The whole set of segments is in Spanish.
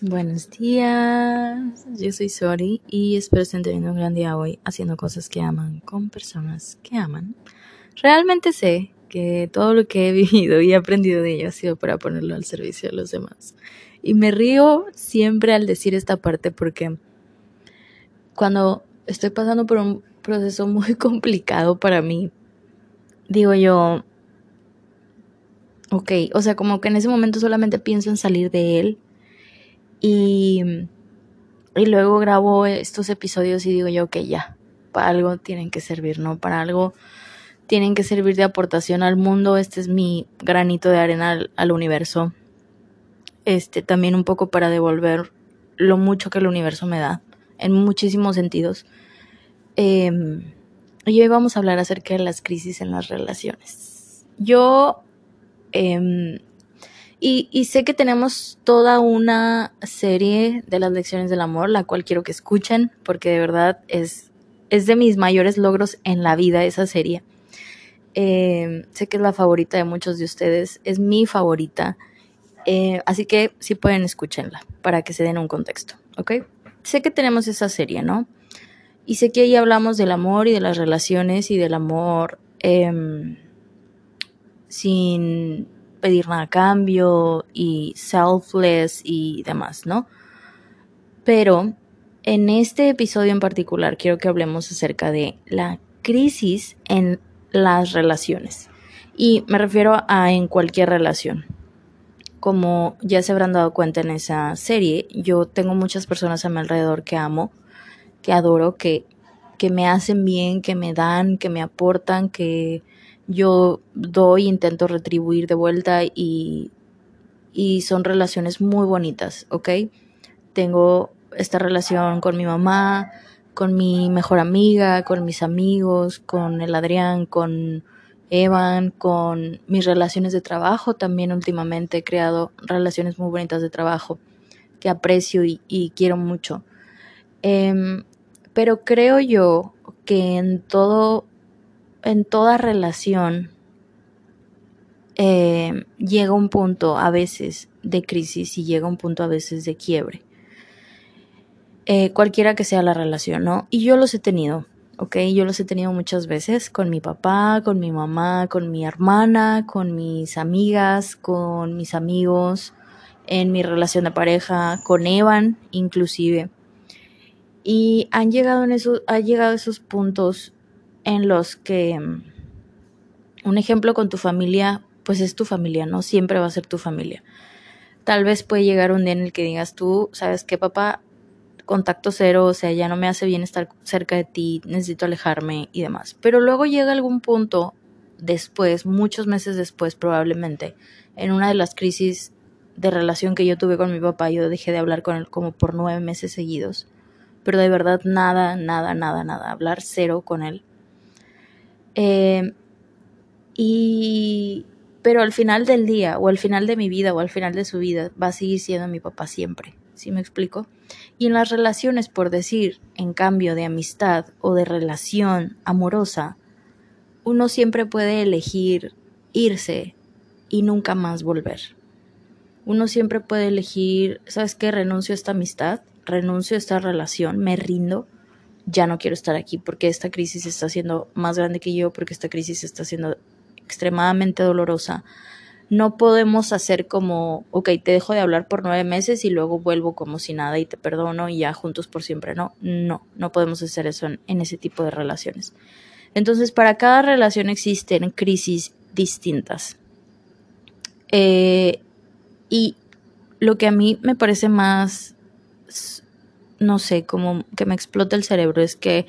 Buenos días, yo soy Sori y espero estén teniendo un gran día hoy haciendo cosas que aman con personas que aman. Realmente sé que todo lo que he vivido y aprendido de ello ha sido para ponerlo al servicio de los demás. Y me río siempre al decir esta parte porque cuando estoy pasando por un proceso muy complicado para mí, digo yo, ok, o sea, como que en ese momento solamente pienso en salir de él y, y luego grabo estos episodios y digo yo que ya, para algo tienen que servir, ¿no? Para algo tienen que servir de aportación al mundo. Este es mi granito de arena al, universo. Este también un poco para devolver lo mucho que el universo me da, en muchísimos sentidos. Em, y hoy vamos a hablar acerca de las crisis en las relaciones. Yo eh, y, sé que tenemos toda una serie de las lecciones del amor, la cual quiero que escuchen, porque de verdad es, es de mis mayores logros en la vida esa serie. Eh, sé que es la favorita de muchos de ustedes, es mi favorita. Eh, así que si pueden, escúchenla para que se den un contexto, ¿ok? Sé que tenemos esa serie, ¿no? Y sé que ahí hablamos del amor y de las relaciones y del amor em, sin pedir nada a cambio y selfless y demás, ¿no? Pero en este episodio en particular quiero que hablemos acerca de la crisis en las relaciones. Y me refiero a en cualquier relación. Como ya se habrán dado cuenta en esa serie, yo tengo muchas personas a mi alrededor que amo, que adoro, que, que me hacen bien, que me dan, que me aportan, que yo doy, intento retribuir de vuelta y, y son relaciones muy bonitas, ¿ok? Tengo esta relación con mi mamá, con mi mejor amiga, con mis amigos, con el Adrián, con Evan, con mis relaciones de trabajo. También últimamente he creado relaciones muy bonitas de trabajo que aprecio y, quiero mucho. Em, pero creo yo que en todo en toda relación eh, llega un punto a veces de crisis y llega un punto a veces de quiebre. Eh, cualquiera que sea la relación, ¿no? Y yo los he tenido, ¿ok? Yo los he tenido muchas veces con mi papá, con mi mamá, con mi hermana, con mis amigas, con mis amigos, en mi relación de pareja, con Evan inclusive. Y han llegado en esos, ha llegado esos puntos en los que mm, un ejemplo con tu familia, pues es tu familia, ¿no? Siempre va a ser tu familia. Tal vez puede llegar un día en el que digas tú, ¿sabes qué, papá? Contacto cero, o sea, ya no me hace bien estar cerca de ti, necesito alejarme y demás. Pero luego llega algún punto después, muchos meses después probablemente, en una de las crisis de relación que yo tuve con mi papá, yo dejé de hablar con él como por nueve meses seguidos. Pero de verdad nada, nada, nada, nada, hablar cero con él. Eh, y, pero al final del día, o al final de mi vida, o al final de su vida, va a seguir siendo mi papá siempre. ¿Sí me explico? Y en las relaciones, por decir, en cambio de amistad o de relación amorosa, uno siempre puede elegir irse y nunca más volver. Uno siempre puede elegir, ¿sabes qué? Renuncio a esta amistad, renuncio a esta relación, me rindo ya no quiero estar aquí porque esta crisis está siendo más grande que yo, porque esta crisis está siendo extremadamente dolorosa. No podemos hacer como, ok, te dejo de hablar por nueve meses y luego vuelvo como si nada y te perdono y ya juntos por siempre. No, no, no podemos hacer eso en, ese tipo de relaciones. Entonces, para cada relación existen crisis distintas. Eh, y lo que a mí me parece más no sé, como que me explota el cerebro, es que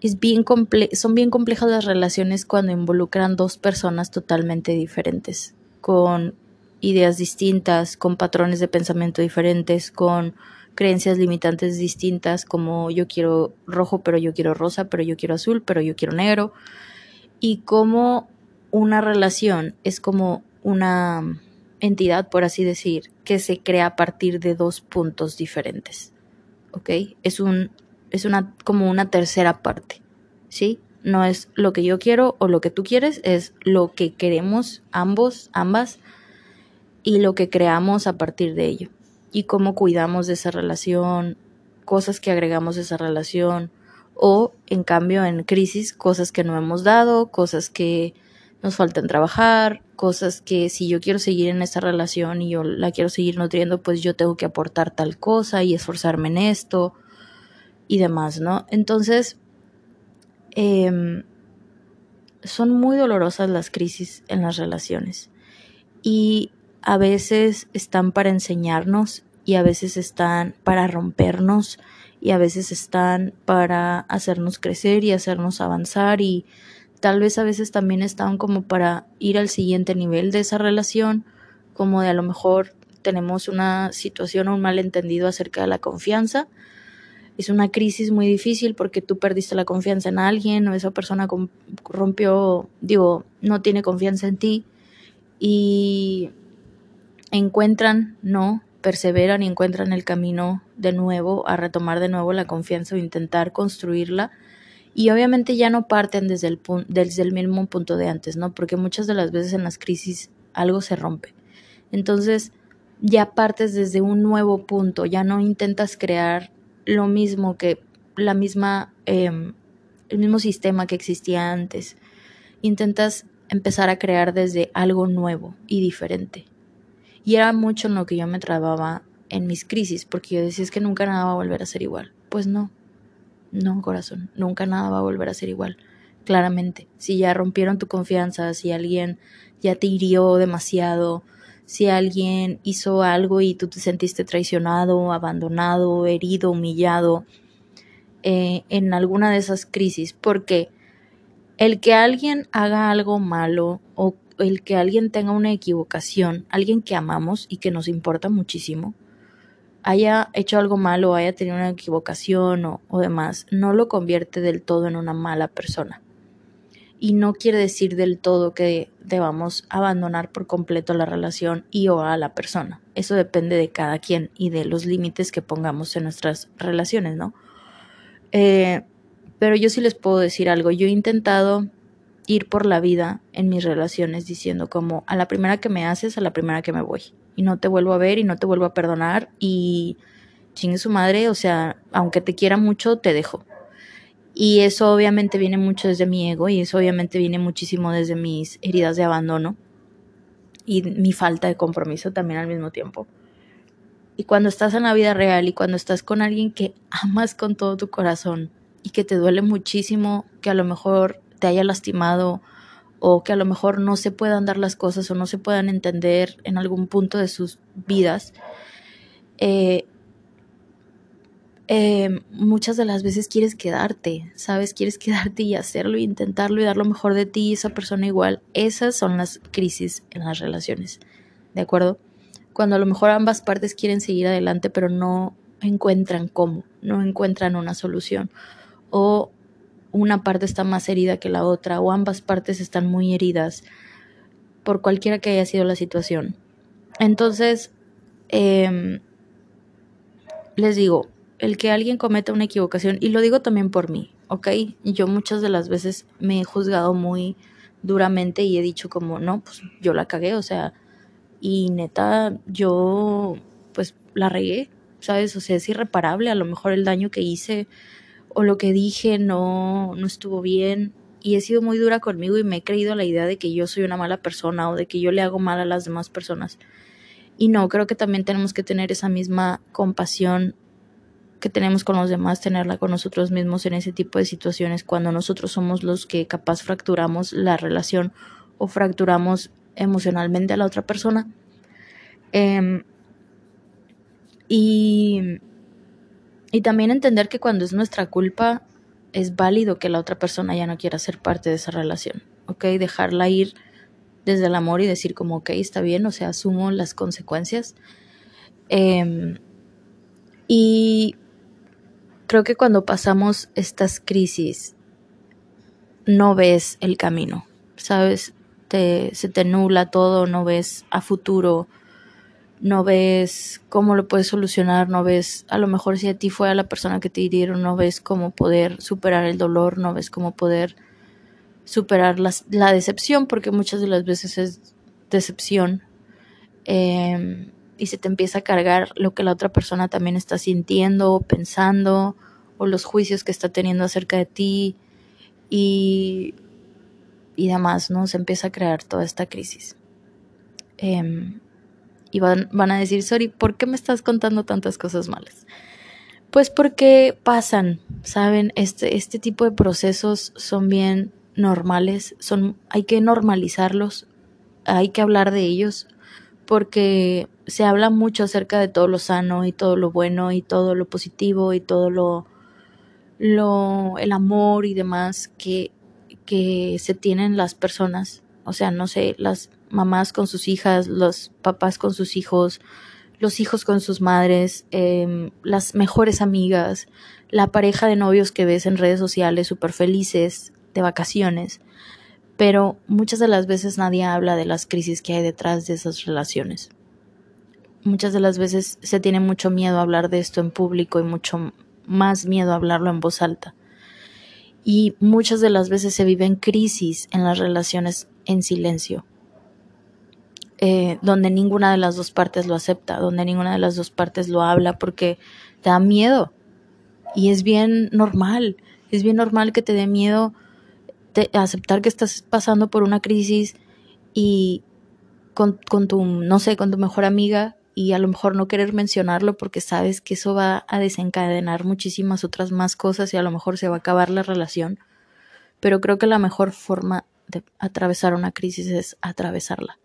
es bien son bien complejas las relaciones cuando involucran dos personas totalmente diferentes, con ideas distintas, con patrones de pensamiento diferentes, con creencias limitantes distintas, como yo quiero rojo, pero yo quiero rosa, pero yo quiero azul, pero yo quiero negro, y como una relación es como una entidad, por así decir, que se crea a partir de dos puntos diferentes. ¿Ok? Es un, es una, como una tercera parte, ¿sí? No es lo que yo quiero o lo que tú quieres, es lo que queremos ambos, ambas, y lo que creamos a partir de ello. y cómo cuidamos de esa relación, cosas que agregamos a esa relación, o en cambio en crisis, cosas que no hemos dado, cosas que nos faltan trabajar, cosas que si yo quiero seguir en esa relación y yo la quiero seguir nutriendo, pues yo tengo que aportar tal cosa y esforzarme en esto y demás, ¿no? Entonces, em, son muy dolorosas las crisis en las relaciones y a veces están para enseñarnos y a veces están para rompernos y a veces están para hacernos crecer y hacernos avanzar y tal vez a veces también están como para ir al siguiente nivel de esa relación, como de a lo mejor tenemos una situación o un malentendido acerca de la confianza. Es una crisis muy difícil porque tú perdiste la confianza en alguien o esa persona rompió, digo, no tiene confianza en ti y encuentran, ¿no? Perseveran y encuentran el camino de nuevo a retomar de nuevo la confianza o intentar construirla y obviamente ya no parten desde el, desde el mismo punto de antes, ¿no? Porque muchas de las veces en las crisis algo se rompe. Entonces ya partes desde un nuevo punto, ya no intentas crear lo mismo que la misma, em, el mismo sistema que existía antes. Intentas empezar a crear desde algo nuevo y diferente. Y era mucho en lo que yo me trababa en mis crisis, porque yo decía es que nunca nada va a volver a ser igual. Pues no, no, corazón, nunca nada va a volver a ser igual. Claramente, si ya rompieron tu confianza, si alguien ya te hirió demasiado, si alguien hizo algo y tú te sentiste traicionado, abandonado, herido, humillado, eh, en alguna de esas crisis, porque el que alguien haga algo malo o el que alguien tenga una equivocación, alguien que amamos y que nos importa muchísimo, haya hecho algo malo, haya tenido una equivocación o, o demás, no lo convierte del todo en una mala persona. Y no quiere decir del todo que debamos abandonar por completo la relación y o a la persona. Eso depende de cada quien y de los límites que pongamos en nuestras relaciones, ¿no? Eh, pero yo sí les puedo decir algo. Yo he intentado ir por la vida en mis relaciones diciendo como a la primera que me haces, a la primera que me voy y no te vuelvo a ver y no te vuelvo a perdonar y chingue su madre, o sea, aunque te quiera mucho, te dejo. Y eso obviamente viene mucho desde mi ego y eso obviamente viene muchísimo desde mis heridas de abandono y mi falta de compromiso también al mismo tiempo. Y cuando estás en la vida real y cuando estás con alguien que amas con todo tu corazón y que te duele muchísimo que a lo mejor te haya lastimado o que a lo mejor no se puedan dar las cosas o no se puedan entender en algún punto de sus vidas, eh, eh, muchas de las veces quieres quedarte, ¿sabes? Quieres quedarte y hacerlo, y intentarlo y dar lo mejor de ti, esa persona igual. Esas son las crisis en las relaciones, ¿de acuerdo? Cuando a lo mejor ambas partes quieren seguir adelante, pero no encuentran cómo, no encuentran una solución. O una parte está más herida que la otra o ambas partes están muy heridas por cualquiera que haya sido la situación. Entonces, em, les digo, el que alguien cometa una equivocación, y lo digo también por mí, ¿ok? Yo muchas de las veces me he juzgado muy duramente y he dicho como, no, pues yo la cagué, o sea, y neta, yo pues la regué, ¿sabes? O sea, es irreparable a lo mejor el daño que hice o lo que dije no, no estuvo bien y he sido muy dura conmigo y me he creído la idea de que yo soy una mala persona o de que yo le hago mal a las demás personas. Y no, creo que también tenemos que tener esa misma compasión que tenemos con los demás, tenerla con nosotros mismos en ese tipo de situaciones cuando nosotros somos los que capaz fracturamos la relación o fracturamos emocionalmente a la otra persona. Em, y y también entender que cuando es nuestra culpa, es válido que la otra persona ya no quiera ser parte de esa relación, ¿ok? Dejarla ir desde el amor y decir como, ok, está bien, o sea, asumo las consecuencias. Em, y creo que cuando pasamos estas crisis, no ves el camino, ¿sabes? Te, se te nula todo, no ves a futuro, no ves cómo lo puedes solucionar, no ves, a lo mejor si a ti fue a la persona que te hirieron, no ves cómo poder superar el dolor, no ves cómo poder superar la decepción, porque muchas de las veces es decepción. Em, y se te empieza a cargar lo que la otra persona también está sintiendo pensando o los juicios que está teniendo acerca de ti y, y demás, ¿no? Se empieza a crear toda esta crisis. Em, y van, van a decir, sorry, ¿por qué me estás contando tantas cosas malas? Pues porque pasan, ¿saben? Este, este tipo de procesos son bien normales, son, hay que normalizarlos, hay que hablar de ellos, porque se habla mucho acerca de todo lo sano y todo lo bueno y todo lo positivo y todo lo, lo el amor y demás que, que se tienen las personas, o sea, no sé, las mamás con sus hijas, los papás con sus hijos, los hijos con sus madres, em, las mejores amigas, la pareja de novios que ves en redes sociales súper felices de vacaciones, pero muchas de las veces nadie habla de las crisis que hay detrás de esas relaciones. Muchas de las veces se tiene mucho miedo a hablar de esto en público y mucho más miedo a hablarlo en voz alta. Y muchas de las veces se viven crisis en las relaciones en silencio, eh, donde ninguna de las dos partes lo acepta, donde ninguna de las dos partes lo habla porque te da miedo. Y es bien normal, es bien normal que te dé miedo aceptar que estás pasando por una crisis y con, con, tu, no sé, con tu mejor amiga y a lo mejor no querer mencionarlo porque sabes que eso va a desencadenar muchísimas otras más cosas y a lo mejor se va a acabar la relación. Pero creo que la mejor forma de atravesar una crisis es atravesarla.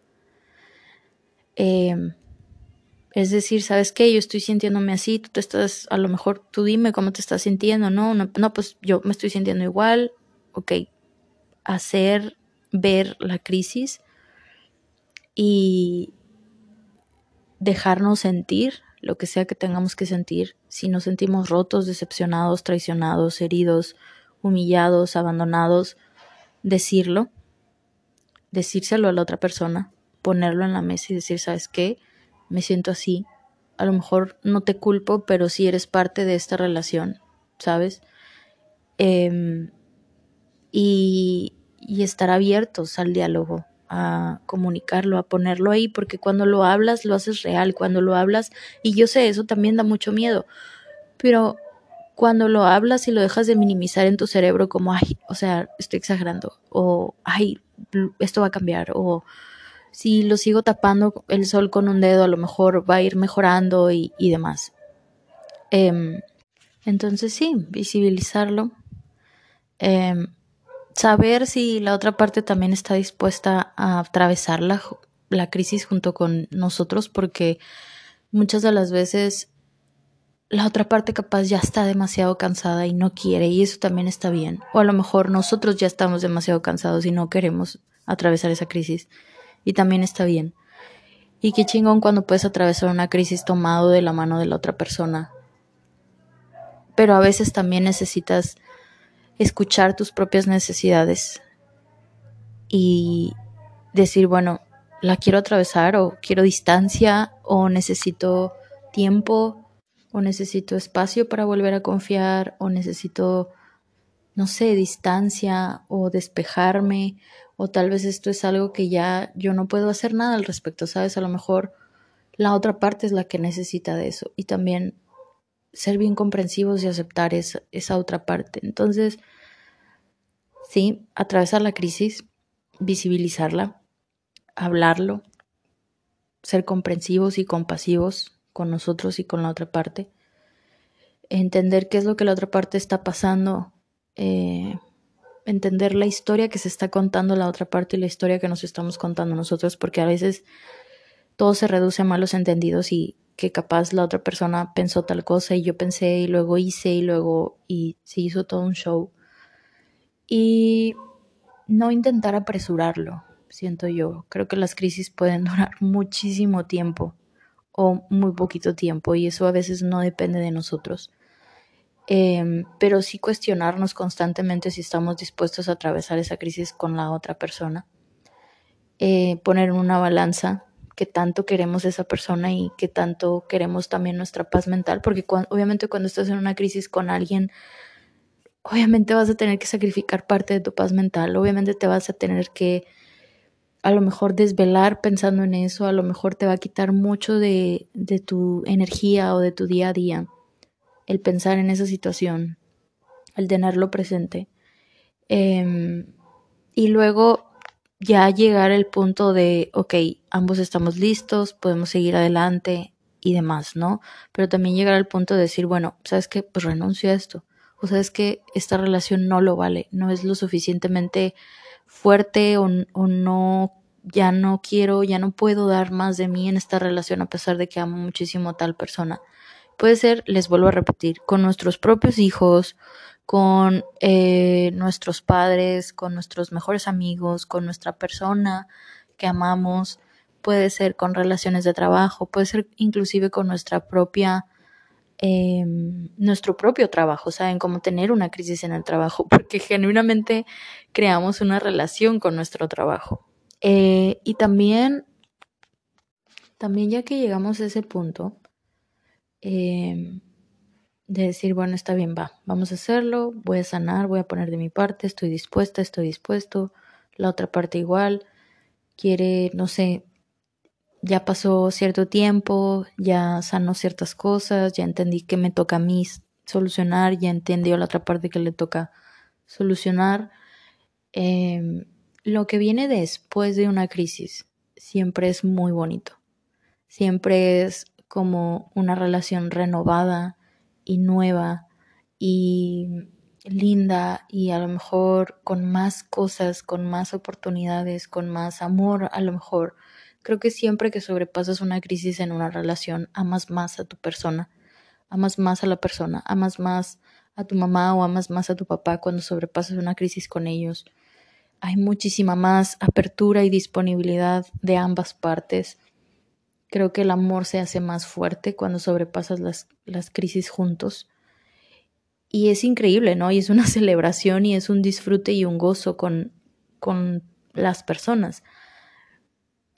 Em, es decir, ¿sabes qué? Yo estoy sintiéndome así, tú te estás, a lo mejor tú dime cómo te estás sintiendo, ¿no? No, no pues yo me estoy sintiendo igual, ok, hacer ver la crisis y dejarnos sentir lo que sea que tengamos que sentir. Si nos sentimos rotos, decepcionados, traicionados, heridos, humillados, abandonados, decirlo, decírselo a la otra persona, ponerlo en la mesa y decir, ¿sabes qué? Me siento así. A lo mejor no te culpo, pero sí eres parte de esta relación, ¿sabes? Eh, y, y estar abiertos al diálogo, a comunicarlo, a ponerlo ahí, porque cuando lo hablas lo haces real, cuando lo hablas, y yo sé, eso también da mucho miedo, pero cuando lo hablas y lo dejas de minimizar en tu cerebro como, ay, o sea, estoy exagerando, o, ay, esto va a cambiar, o si lo sigo tapando el sol con un dedo, a lo mejor va a ir mejorando y, demás. Eh, entonces sí, visibilizarlo. Eh, saber si la otra parte también está dispuesta a atravesar la, la crisis junto con nosotros, porque muchas de las veces la otra parte capaz ya está demasiado cansada y no quiere y eso también está bien. O a lo mejor nosotros ya estamos demasiado cansados y no queremos atravesar esa crisis y también está bien. Y qué chingón cuando puedes atravesar una crisis tomado de la mano de la otra persona. Pero a veces también necesitas escuchar tus propias necesidades y decir, bueno, la quiero atravesar o quiero distancia o necesito tiempo o necesito espacio para volver a confiar o necesito, no sé, distancia o despejarme o tal vez esto es algo que ya yo no puedo hacer nada al respecto, ¿sabes? A lo mejor la otra parte es la que necesita de eso y también ser bien comprensivos y aceptar esa, esa otra parte. Entonces, sí, atravesar la crisis, visibilizarla, hablarlo, ser comprensivos y compasivos con nosotros y con la otra parte, entender qué es lo que la otra parte está pasando, eh, entender la historia que se está contando la otra parte y la historia que nos estamos contando nosotros, porque a veces todo se reduce a malos entendidos y que capaz la otra persona pensó tal cosa y yo pensé y luego hice y luego y se hizo todo un show. Y no intentar apresurarlo, siento yo. Creo que las crisis pueden durar muchísimo tiempo o muy poquito tiempo y eso a veces no depende de nosotros. Eh, pero sí cuestionarnos constantemente si estamos dispuestos a atravesar esa crisis con la otra persona. Eh, poner en una balanza que tanto queremos esa persona y que tanto queremos también nuestra paz mental, porque obviamente cuando estás en una crisis con alguien, obviamente vas a tener que sacrificar parte de tu paz mental, obviamente te vas a tener que a lo mejor desvelar pensando en eso, a lo mejor te va a quitar mucho de tu energía o de tu día a día el pensar en esa situación, el tenerlo presente. Em, y luego ya llegar al punto de, ok, ambos estamos listos, podemos seguir adelante y demás, ¿no? Pero también llegar al punto de decir, bueno, ¿sabes qué? Pues renuncio a esto. O sabes que esta relación no lo vale, no es lo suficientemente fuerte o, o no, ya no quiero, ya no puedo dar más de mí en esta relación a pesar de que amo muchísimo a tal persona. Puede ser, les vuelvo a repetir, con nuestros propios hijos, con eh, nuestros padres, con nuestros mejores amigos, con nuestra persona que amamos, puede ser con relaciones de trabajo, puede ser inclusive con nuestra propia, eh, nuestro propio trabajo, ¿saben? Como tener una crisis en el trabajo, porque genuinamente creamos una relación con nuestro trabajo. Eh, y también, también ya que llegamos a ese punto, eh, de decir, bueno, está bien, va, vamos a hacerlo, voy a sanar, voy a poner de mi parte, estoy dispuesta, estoy dispuesto, la otra parte igual, quiere, no sé, ya pasó cierto tiempo, ya sanó ciertas cosas, ya entendí que me toca a mí solucionar, ya entendió la otra parte que le toca solucionar. Em, lo que viene después de una crisis siempre es muy bonito, siempre es como una relación renovada, y nueva y linda y a lo mejor con más cosas, con más oportunidades, con más amor, a lo mejor. Creo que siempre que sobrepasas una crisis en una relación, amas más a tu persona, amas más a la persona, amas más a tu mamá o amas más a tu papá cuando sobrepasas una crisis con ellos. Hay muchísima más apertura y disponibilidad de ambas partes Creo que el amor se hace más fuerte cuando sobrepasas las, las crisis juntos. Y es increíble, ¿no? Y es una celebración y es un disfrute y un gozo con, con las personas.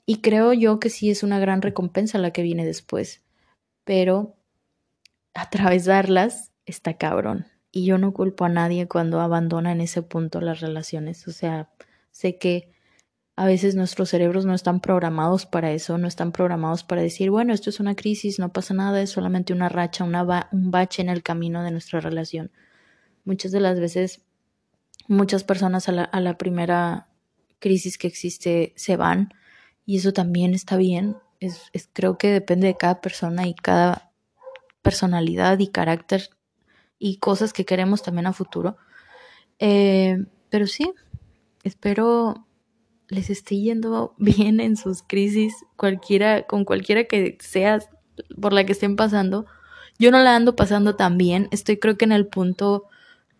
Y creo yo que sí es una gran recompensa la que viene después. Pero atravesarlas está cabrón. Y yo no culpo a nadie cuando abandona en ese punto las relaciones. O sea, sé que a veces nuestros cerebros no están programados para eso, no están programados para decir, bueno, esto es una crisis, no pasa nada, es solamente una racha, un bache en el camino de nuestra relación. Muchas de las veces, muchas personas a la, a la primera crisis que existe se van y eso también está bien. Es, es, creo que depende de cada persona y cada personalidad y carácter y cosas que queremos también a futuro. Eh, pero sí, espero les esté yendo bien en sus crisis, cualquiera, con cualquiera que sea por la que estén pasando. Yo no la ando pasando tan bien, estoy creo que en el punto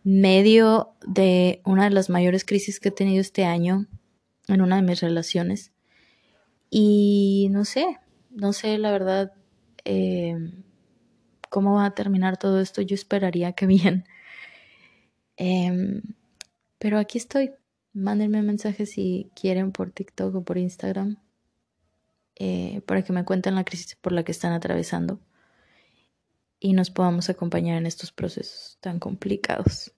medio de una de las mayores crisis que he tenido este año en una de mis relaciones. Y no sé, no sé la verdad eh, cómo va a terminar todo esto. Yo esperaría que bien. Eh, pero aquí estoy. Mándenme mensajes si quieren por TikTok o por Instagram eh, para que me cuenten la crisis por la que están atravesando y nos podamos acompañar en estos procesos tan complicados.